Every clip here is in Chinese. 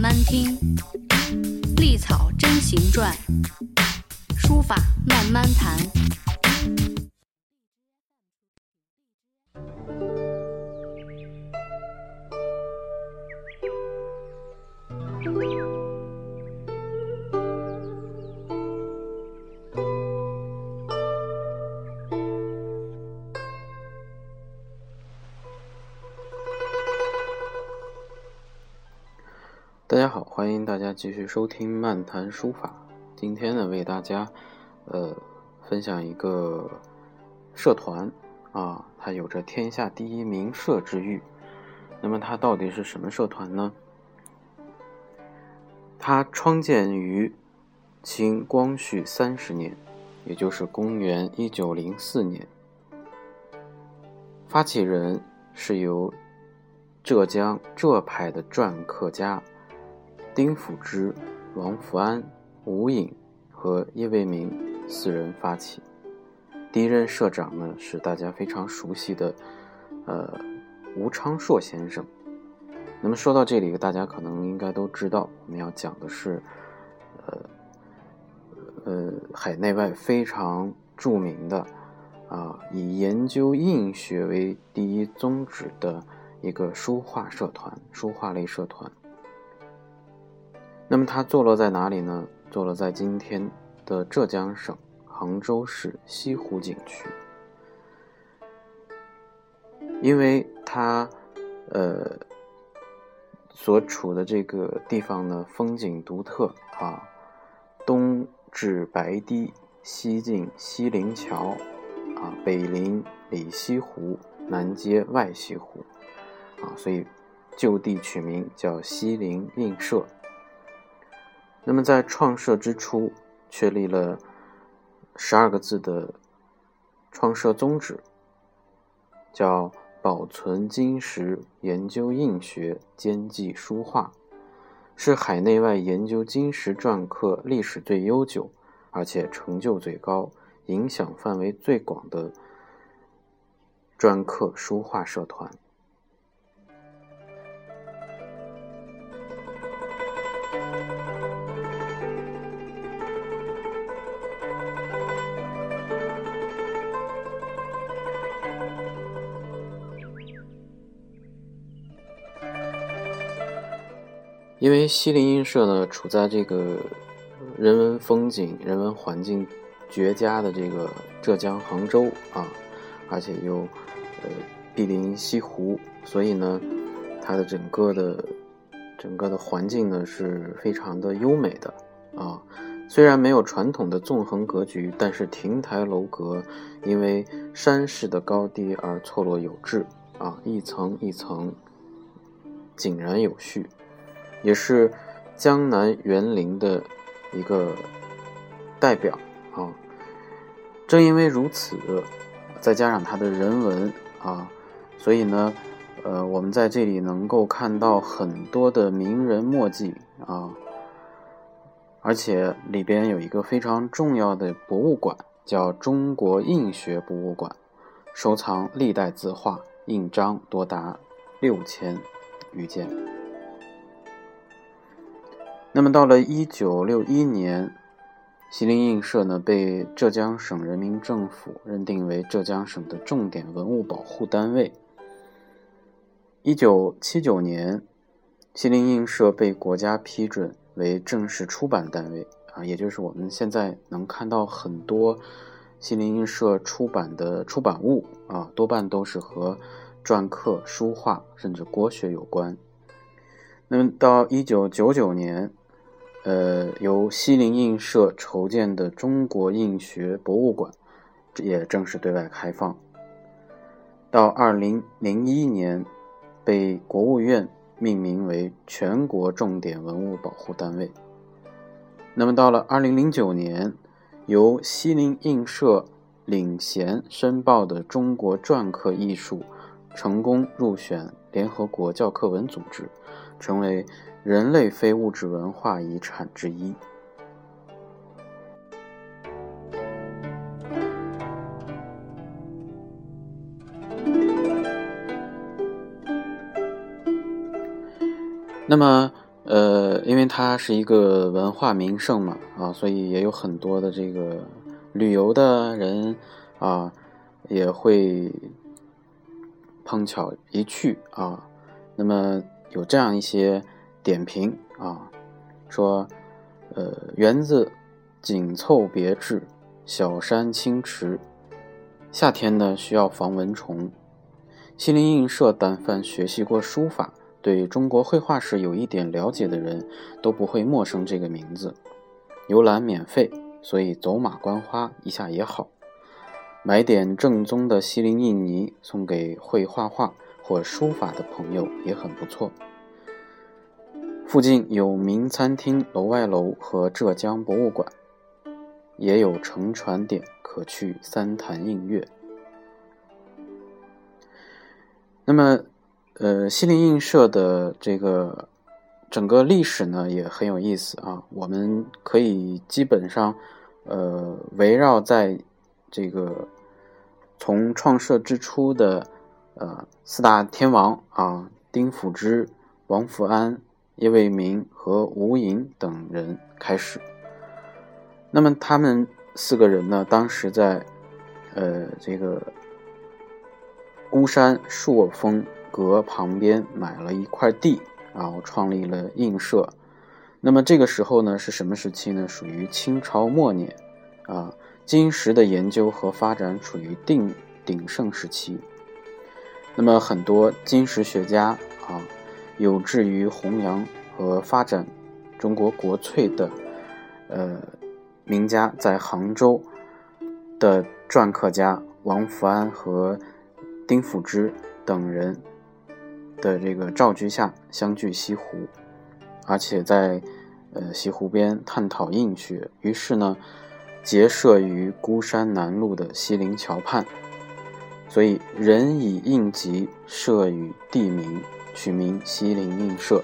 慢听，历草真行传，书法慢慢谈。继续收听漫谈书法。今天呢，为大家呃分享一个社团啊，它有着天下第一名社之誉。那么它到底是什么社团呢？它创建于清光绪三十年，也就是公元一九零四年。发起人是由浙江浙派的篆刻家。丁辅之、王福安、吴颖和叶卫民四人发起。第一任社长呢是大家非常熟悉的，呃，吴昌硕先生。那么说到这里，大家可能应该都知道，我们要讲的是，呃，呃，海内外非常著名的，啊，以研究印学为第一宗旨的一个书画社团，书画类社团。那么它坐落在哪里呢？坐落在今天的浙江省杭州市西湖景区。因为它，呃，所处的这个地方呢，风景独特啊，东至白堤，西进西泠桥，啊，北临里西湖，南接外西湖，啊，所以就地取名叫西泠印社。那么，在创设之初，确立了十二个字的创设宗旨，叫保存金石，研究印学，兼济书画，是海内外研究金石篆刻历史最悠久，而且成就最高、影响范围最广的篆刻书画社团。因为西泠印社呢，处在这个人文风景、人文环境绝佳的这个浙江杭州啊，而且又呃毗邻西湖，所以呢，它的整个的整个的环境呢是非常的优美的啊。虽然没有传统的纵横格局，但是亭台楼阁因为山势的高低而错落有致啊，一层一层井然有序。也是江南园林的一个代表啊。正因为如此，再加上它的人文啊，所以呢，呃，我们在这里能够看到很多的名人墨迹啊，而且里边有一个非常重要的博物馆，叫中国印学博物馆，收藏历代字画、印章多达六千余件。那么到了一九六一年，西泠印社呢被浙江省人民政府认定为浙江省的重点文物保护单位。一九七九年，西泠印社被国家批准为正式出版单位啊，也就是我们现在能看到很多西泠印社出版的出版物啊，多半都是和篆刻、书画甚至国学有关。那么到一九九九年。呃，由西泠印社筹建的中国印学博物馆也正式对外开放。到二零零一年，被国务院命名为全国重点文物保护单位。那么到了二零零九年，由西泠印社领衔申报的中国篆刻艺术成功入选联合国教科文组织，成为。人类非物质文化遗产之一。那么，呃，因为它是一个文化名胜嘛，啊，所以也有很多的这个旅游的人啊，也会碰巧一去啊。那么有这样一些点评啊，说，呃，园子紧凑别致，小山清池，夏天呢需要防蚊虫。西泠印社，但凡学习过书法。对中国绘画史有一点了解的人，都不会陌生这个名字。游览免费，所以走马观花一下也好。买点正宗的西泠印泥送给会画画或书法的朋友也很不错。附近有名餐厅楼外楼和浙江博物馆，也有乘船点可去三潭印月。那么。呃，西泠印社的这个整个历史呢也很有意思啊。我们可以基本上呃围绕在这个从创设之初的呃四大天王啊，丁辅之、王福安、叶未明和吴莹等人开始。那么他们四个人呢，当时在呃这个孤山朔峰。阁旁边买了一块地，然后创立了印社。那么这个时候呢，是什么时期呢？属于清朝末年，啊，金石的研究和发展处于鼎鼎盛时期。那么很多金石学家啊，有志于弘扬和发展中国国粹的，呃，名家在杭州的篆刻家王福安和丁辅之等人。的这个召居下，相聚西湖，而且在呃西湖边探讨印学。于是呢，结社于孤山南路的西泠桥畔，所以人以印籍社与地名，取名西泠印社，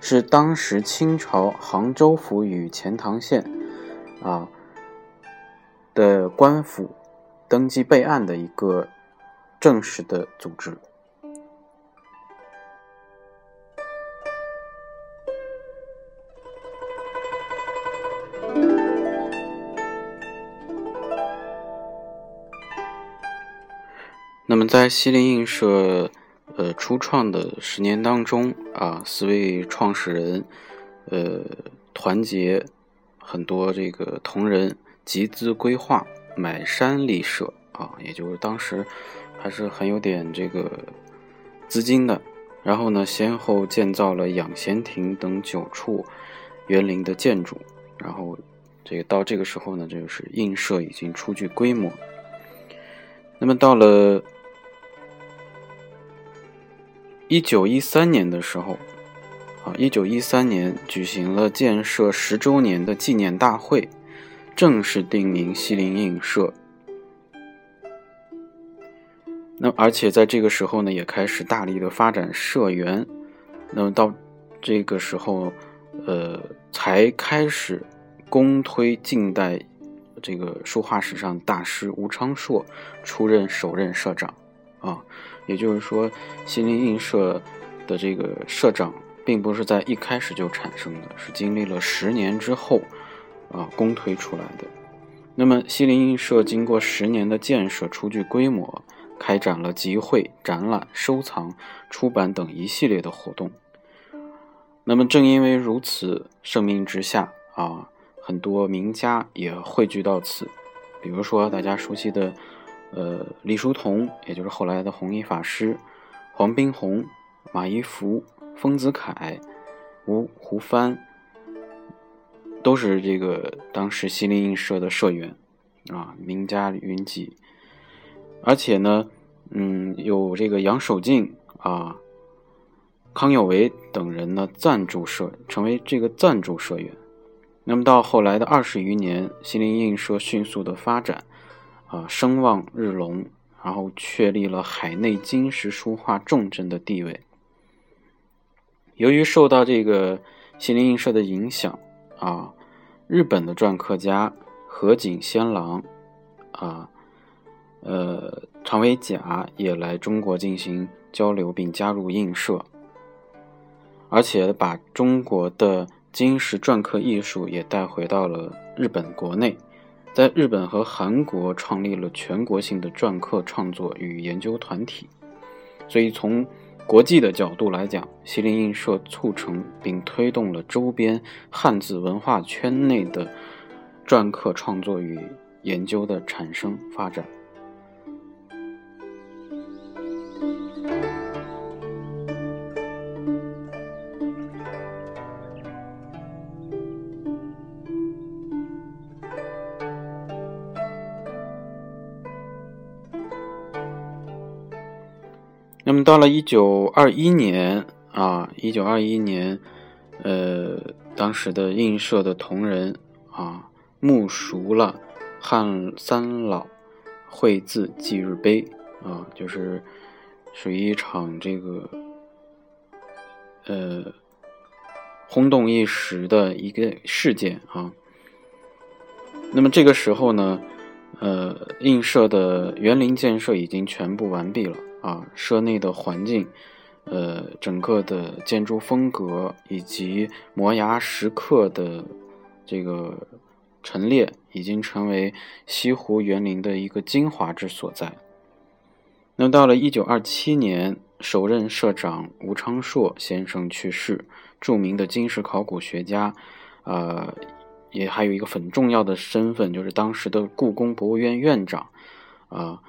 是当时清朝杭州府与钱塘县啊的官府登记备案的一个正式的组织。那么，在西泠印社，呃，初创的十年当中啊，四位创始人，呃，团结很多这个同仁，集资规划，买山立社啊，也就是当时还是很有点这个资金的。然后呢，先后建造了养贤亭等九处园林的建筑。然后，这个到这个时候呢，就是印社已经初具规模。那么到了。一九一三年的时候，啊，一九一三年举行了建设十周年的纪念大会，正式定名西泠印社。那而且在这个时候呢，也开始大力的发展社员。那么到这个时候，呃，才开始公推近代这个书画史上大师吴昌硕出任首任社长，啊。也就是说，西泠印社的这个社长，并不是在一开始就产生的，是经历了十年之后，啊，公推出来的。那么，西泠印社经过十年的建设，初具规模，开展了集会、展览、收藏、出版等一系列的活动。那么，正因为如此，盛名之下，啊，很多名家也汇聚到此，比如说大家熟悉的。呃，李叔同，也就是后来的弘一法师，黄宾虹、马一浮、丰子恺、吴胡帆，都是这个当时西泠印社的社员，啊，名家云集。而且呢，嗯，有这个杨守敬啊、康有为等人呢赞助社，成为这个赞助社员。那么到后来的二十余年，西泠印社迅速的发展。啊，声望日隆，然后确立了海内金石书画重镇的地位。由于受到这个西泠印社的影响，啊，日本的篆刻家河井仙郎，啊，呃，长尾甲也来中国进行交流并加入印社。而且把中国的金石篆刻艺术也带回到了日本国内，在日本和韩国创立了全国性的篆刻创作与研究团体。所以从国际的角度来讲，西泠印社促成并推动了周边汉字文化圈内的篆刻创作与研究的产生发展。到了一九二一年啊，一九二一年，呃，当时的印社的同仁啊，目熟了汉三老绘字忌日碑啊，就是属于一场这个呃轰动一时的一个事件啊。那么这个时候呢，呃，印社的园林建设已经全部完毕了。啊，社内的环境，呃，整个的建筑风格以及摩崖石刻的这个陈列，已经成为西湖园林的一个精华之所在。那到了一九二七年，首任社长吴昌硕先生去世，著名的金石考古学家，呃，也还有一个很重要的身份，就是当时的故宫博物院院长，啊。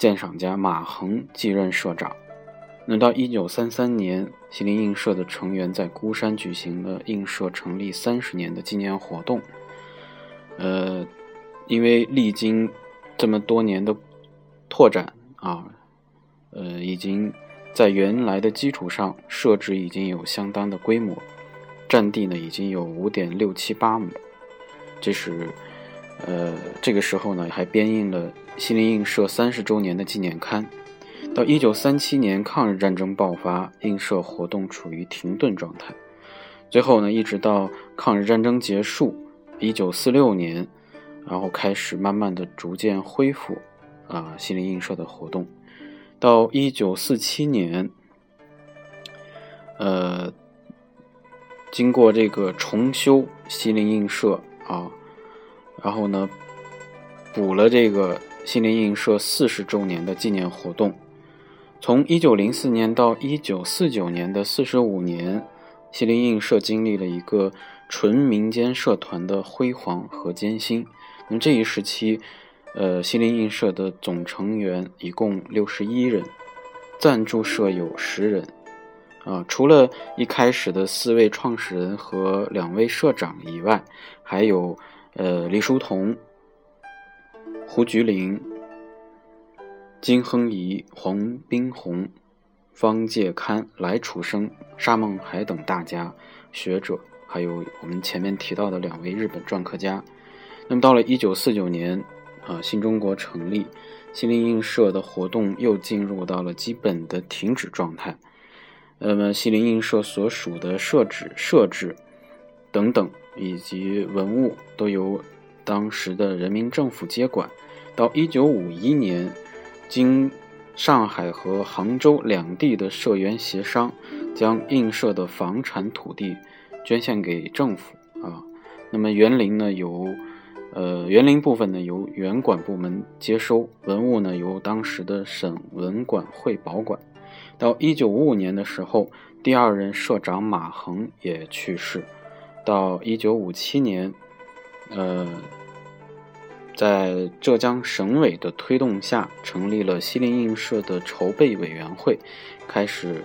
鉴赏家马恒继任社长。那到一九三三年，西泠印社的成员在孤山举行了印社成立三十年的纪念活动。呃，因为历经这么多年的拓展啊，呃，已经在原来的基础上设置已经有相当的规模，占地呢已经有五点六七八亩。这是。呃，这个时候呢，还编印了西泠印社三十周年的纪念刊。到一九三七年抗日战争爆发，印社活动处于停顿状态。最后呢，一直到抗日战争结束，一九四六年，然后开始慢慢的逐渐恢复啊西泠印社的活动。到一九四七年，呃，经过这个重修西泠印社啊。然后呢，补了这个西泠印社四十周年的纪念活动。从一九零四年到一九四九年的四十五年，西泠印社经历了一个纯民间社团的辉煌和艰辛。那么这一时期，呃，西泠印社的总成员一共六十一人，赞助社有十人。啊，除了一开始的四位创始人和两位社长以外，还有。呃，李叔同、胡菊林、金亨仪、黄宾虹、方介堪、来楚生、沙孟海等大家学者，还有我们前面提到的两位日本篆刻家。那么到了一九四九年，啊，新中国成立，西泠印社的活动又进入到了基本的停止状态。那么西泠印社所属的社址设置等等。以及文物都由当时的人民政府接管。到一九五一年，经上海和杭州两地的社员协商，将印社的房产土地捐献给政府啊。那么园林呢，由呃园林部分呢由园管部门接收，文物呢由当时的省文管会保管。到一九五五年的时候，第二任社长马衡也去世。到一九五七年，呃，在浙江省委的推动下，成立了西泠印社的筹备委员会，开始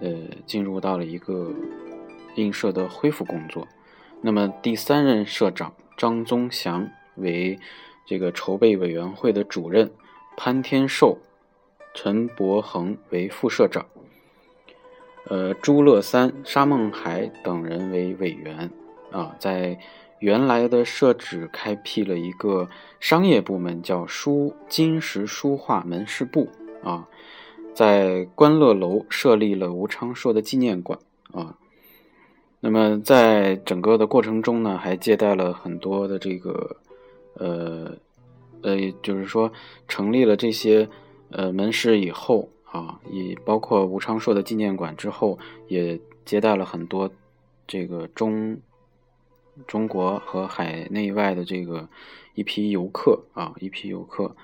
呃进入到了一个印社的恢复工作。那么第三任社长张宗祥为这个筹备委员会的主任，潘天寿、陈伯恒为副社长。呃，朱乐三、沙孟海等人为委员啊，在原来的设置开辟了一个商业部门，叫书金石书画门市部啊，在观乐楼设立了吴昌硕的纪念馆啊。那么在整个的过程中呢，还接待了很多的这个呃呃，就是说成立了这些呃门市以后。啊，也包括吴昌硕的纪念馆之后，也接待了很多这个中中国和海内外的这个一批游客啊，一批游客。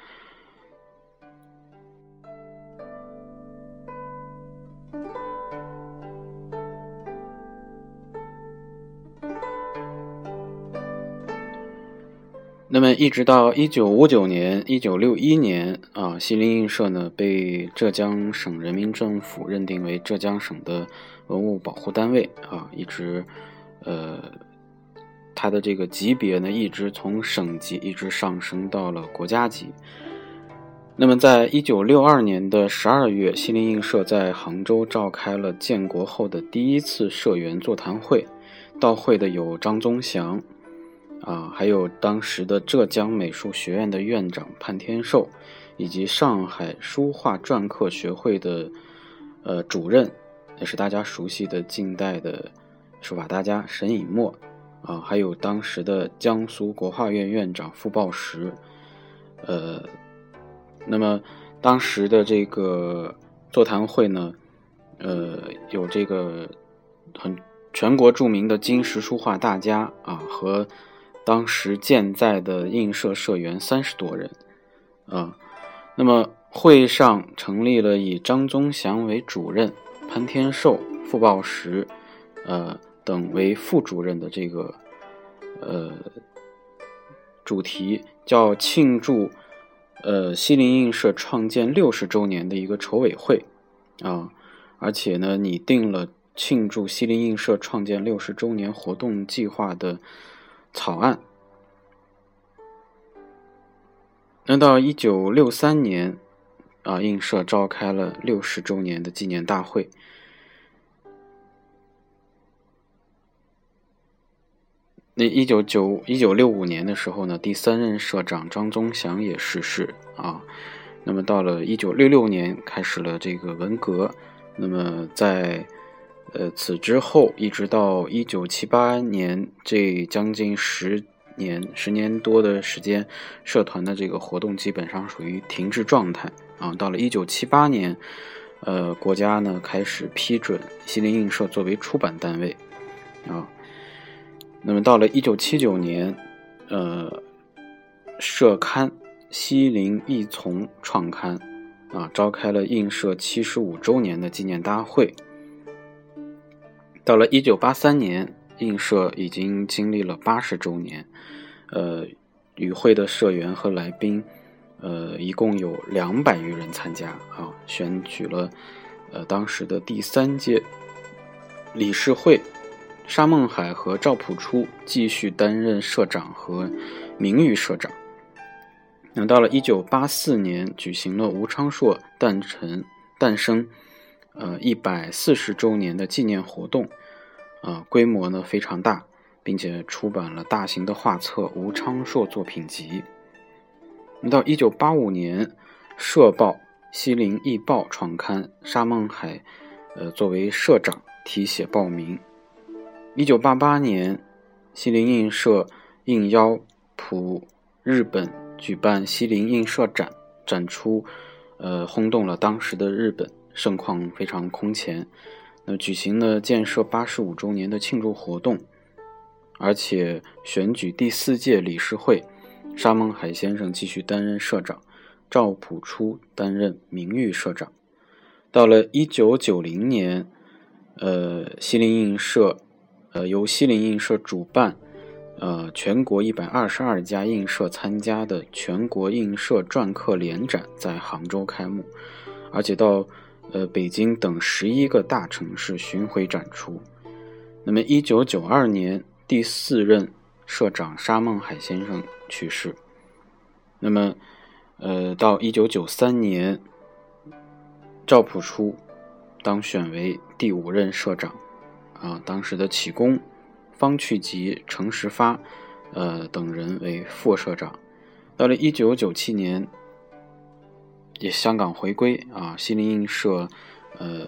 那么，一直到一九五九年、一九六一年啊，西泠印社呢被浙江省人民政府认定为浙江省的文物保护单位啊，一直，呃，它的这个级别呢一直从省级一直上升到了国家级。那么，在一九六二年的十二月，西泠印社在杭州召开了建国后的第一次社员座谈会，到会的有张宗祥。啊，还有当时的浙江美术学院的院长潘天寿，以及上海书画篆刻学会的呃主任，也是大家熟悉的近代的书法大家沈尹默啊，还有当时的江苏国画院院长傅抱石，呃，那么当时的这个座谈会呢，呃，有这个很全国著名的金石书画大家啊和。当时健在的印社社员三十多人，啊，那么会上成立了以张宗祥为主任、潘天寿、傅抱石，呃等为副主任的这个，呃，主题叫庆祝，呃西泠印社创建六十周年的一个筹委会，啊，而且呢拟定了庆祝西泠印社创建六十周年活动计划的。草案。那到一九六三年，啊，印社召开了六十周年的纪念大会。那一九九一九六五年的时候呢，第三任社长张宗祥也逝世啊。那么到了一九六六年，开始了这个文革。那么在呃，此之后一直到一九七八年，这将近十年、十年多的时间，社团的这个活动基本上属于停滞状态啊。到了一九七八年，呃，国家呢开始批准西泠印社作为出版单位啊。那么到了一九七九年，呃，社刊《西泠译丛》创刊啊，召开了印社七十五周年的纪念大会。到了一九八三年，印社已经经历了八十周年，呃，与会的社员和来宾，呃，一共有两百余人参加啊，选举了呃当时的第三届理事会，沙孟海和赵朴初继续担任社长和名誉社长。那到了一九八四年，举行了吴昌硕诞辰诞生，呃一百四十周年的纪念活动。啊，规模呢非常大，并且出版了大型的画册《吴昌硕作品集》。到一九八五年，社报《西泠译报》创刊，沙孟海，呃，作为社长题写报名。一九八八年，西泠印社应邀普日本举办西泠印社展，展出，呃，轰动了当时的日本，盛况非常空前。那举行了建设八十五周年的庆祝活动，而且选举第四届理事会，沙孟海先生继续担任社长，赵朴初担任名誉社长。到了一九九零年，呃，西泠印社，呃，由西泠印社主办，呃，全国一百二十二家印社参加的全国印社篆刻联展在杭州开幕，而且到。呃，北京等十一个大城市巡回展出。那么，一九九二年，第四任社长沙孟海先生去世。那么，呃，到一九九三年，赵朴初当选为第五任社长。啊，当时的启功、方去吉、程时发，呃等人为副社长。到了一九九七年。也香港回归啊，西泠印社，呃，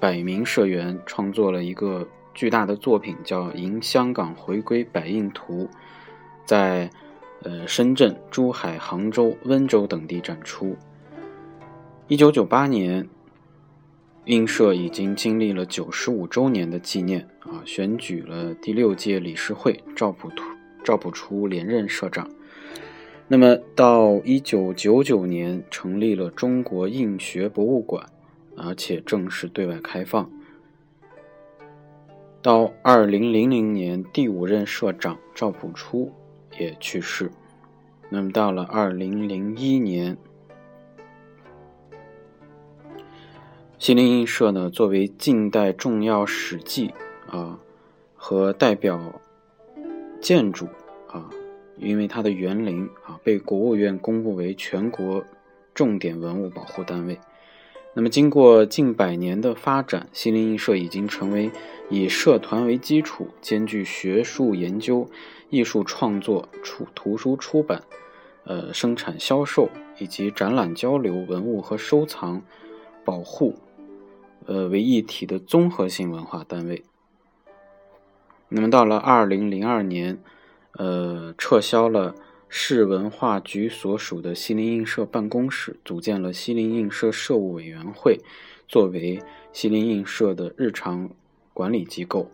百名社员创作了一个巨大的作品，叫《迎香港回归百印图》，在呃深圳、珠海、杭州、温州等地展出。一九九八年，印社已经经历了九十五周年的纪念啊，选举了第六届理事会，赵朴图赵朴初连任社长。那么到一九九九年成立了中国印学博物馆，而且正式对外开放。到二零零零年，第五任社长赵朴初也去世。那么到了二零零一年，西泠印社呢，作为近代重要史迹啊和代表建筑啊，因为它的园林啊被国务院公布为全国重点文物保护单位。那么，经过近百年的发展，西泠印社已经成为以社团为基础，兼具学术研究、艺术创作、出图书出版、呃生产销售以及展览交流、文物和收藏保护，呃为一体的综合性文化单位。那么，到了二零零二年，呃，撤销了。市文化局所属的西泠印社办公室组建了西泠印社社务委员会，作为西泠印社的日常管理机构。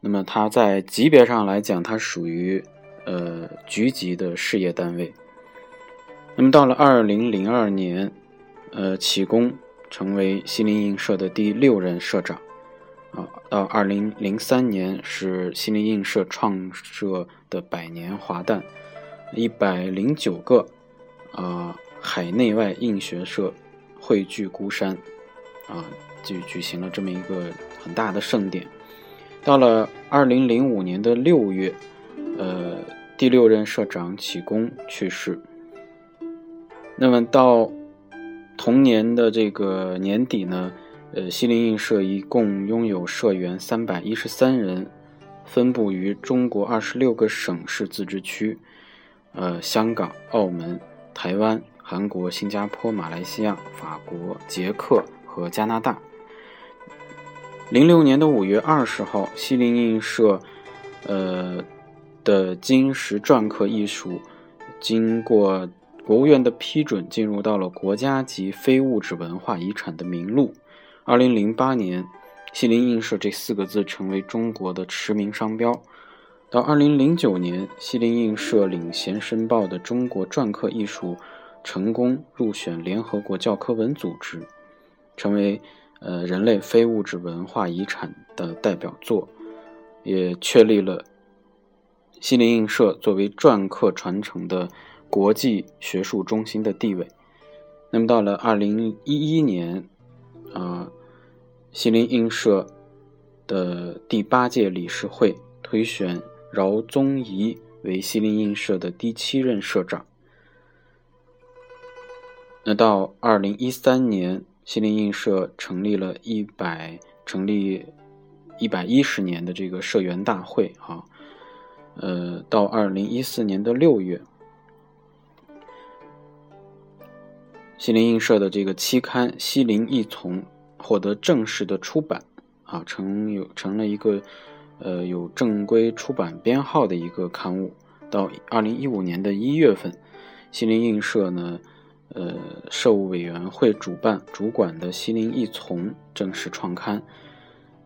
那么它在级别上来讲，它属于呃局级的事业单位。那么到了二零零二年，呃启功，成为西泠印社的第六任社长。啊，到二零零三年是西泠印社创设的百年华诞，一百零九个啊海内外印学社汇聚孤山，啊就举行了这么一个很大的盛典。到了二零零五年的六月，呃，第六任社长启功去世。那么到同年的这个年底呢？呃，西泠印社一共拥有社员三百一十三人，分布于中国二十六个省市自治区，呃，香港、澳门、台湾、韩国、新加坡、马来西亚、法国、捷克和加拿大。零六年的五月二十号，西泠印社，呃的金石篆刻艺术，经过国务院的批准，进入到了国家级非物质文化遗产的名录。二零零八年，“西泠印社”这四个字成为中国的驰名商标。到二零零九年，“西泠印社”领衔申报的中国篆刻艺术成功入选联合国教科文组织，成为呃人类非物质文化遗产的代表作，也确立了西泠印社作为篆刻传承的国际学术中心的地位。那么，到了二零一一年。啊，西泠印社的第八届理事会推选饶宗颐为西泠印社的第七任社长。那到二零一三年，西泠印社成立了一百成立一百一十年的这个社员大会啊，呃，到二零一四年的六月。西泠印社的这个期刊《西泠一丛》获得正式的出版，啊，成有成了一个，呃，有正规出版编号的一个刊物。到二零一五年的一月份，西泠印社呢，呃，社务委员会主办主管的《西泠一丛》正式创刊。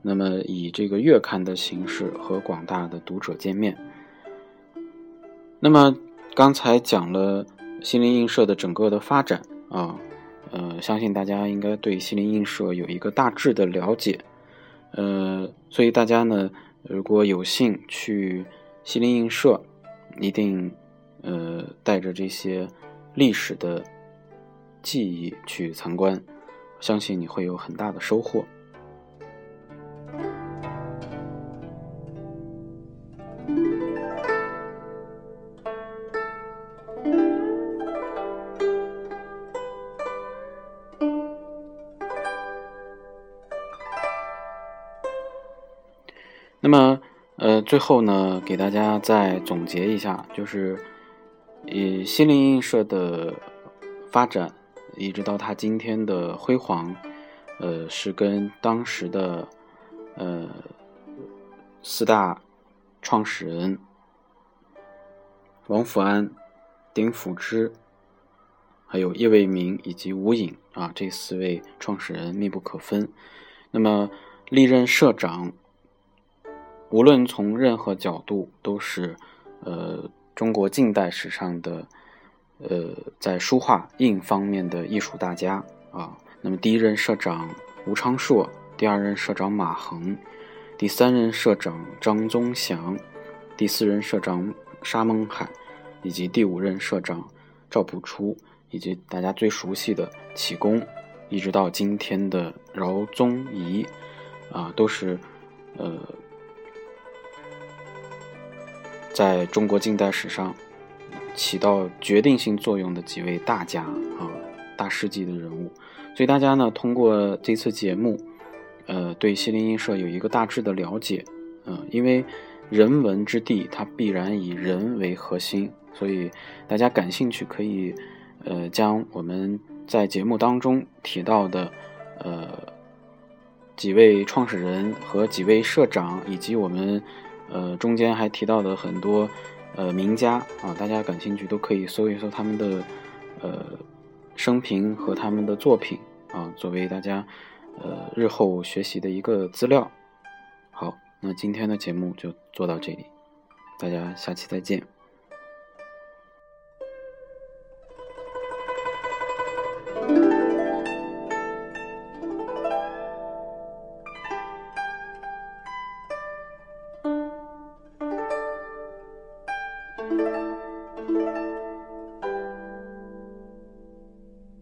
那么以这个月刊的形式和广大的读者见面。那么刚才讲了西泠印社的整个的发展。啊，呃，相信大家应该对西泠印社有一个大致的了解，呃，所以大家呢，如果有幸去西泠印社，一定呃带着这些历史的记忆去参观，相信你会有很大的收获。最后呢，给大家再总结一下，就是以心灵印社的发展，一直到它今天的辉煌，呃，是跟当时的呃四大创始人王福安、丁辅之、还有叶未明以及吴颖啊，这四位创始人密不可分。那么历任社长，无论从任何角度，都是呃中国近代史上的呃在书画印方面的艺术大家啊。那么第一任社长吴昌硕，第二任社长马衡，第三任社长张宗祥，第四任社长沙孟海，以及第五任社长赵朴初。以及大家最熟悉的启功，一直到今天的饶宗颐，啊，都是呃，在中国近代史上起到决定性作用的几位大家啊，大事记的人物。所以大家呢，通过这次节目，呃，对西泠印社有一个大致的了解。嗯，因为人文之地，它必然以人为核心，所以大家感兴趣可以。呃，将我们在节目当中提到的，呃，几位创始人和几位社长，以及我们呃中间还提到了很多呃名家啊，大家感兴趣都可以搜一搜他们的呃生平和他们的作品啊，作为大家呃日后学习的一个资料。好，那今天的节目就做到这里，大家下期再见。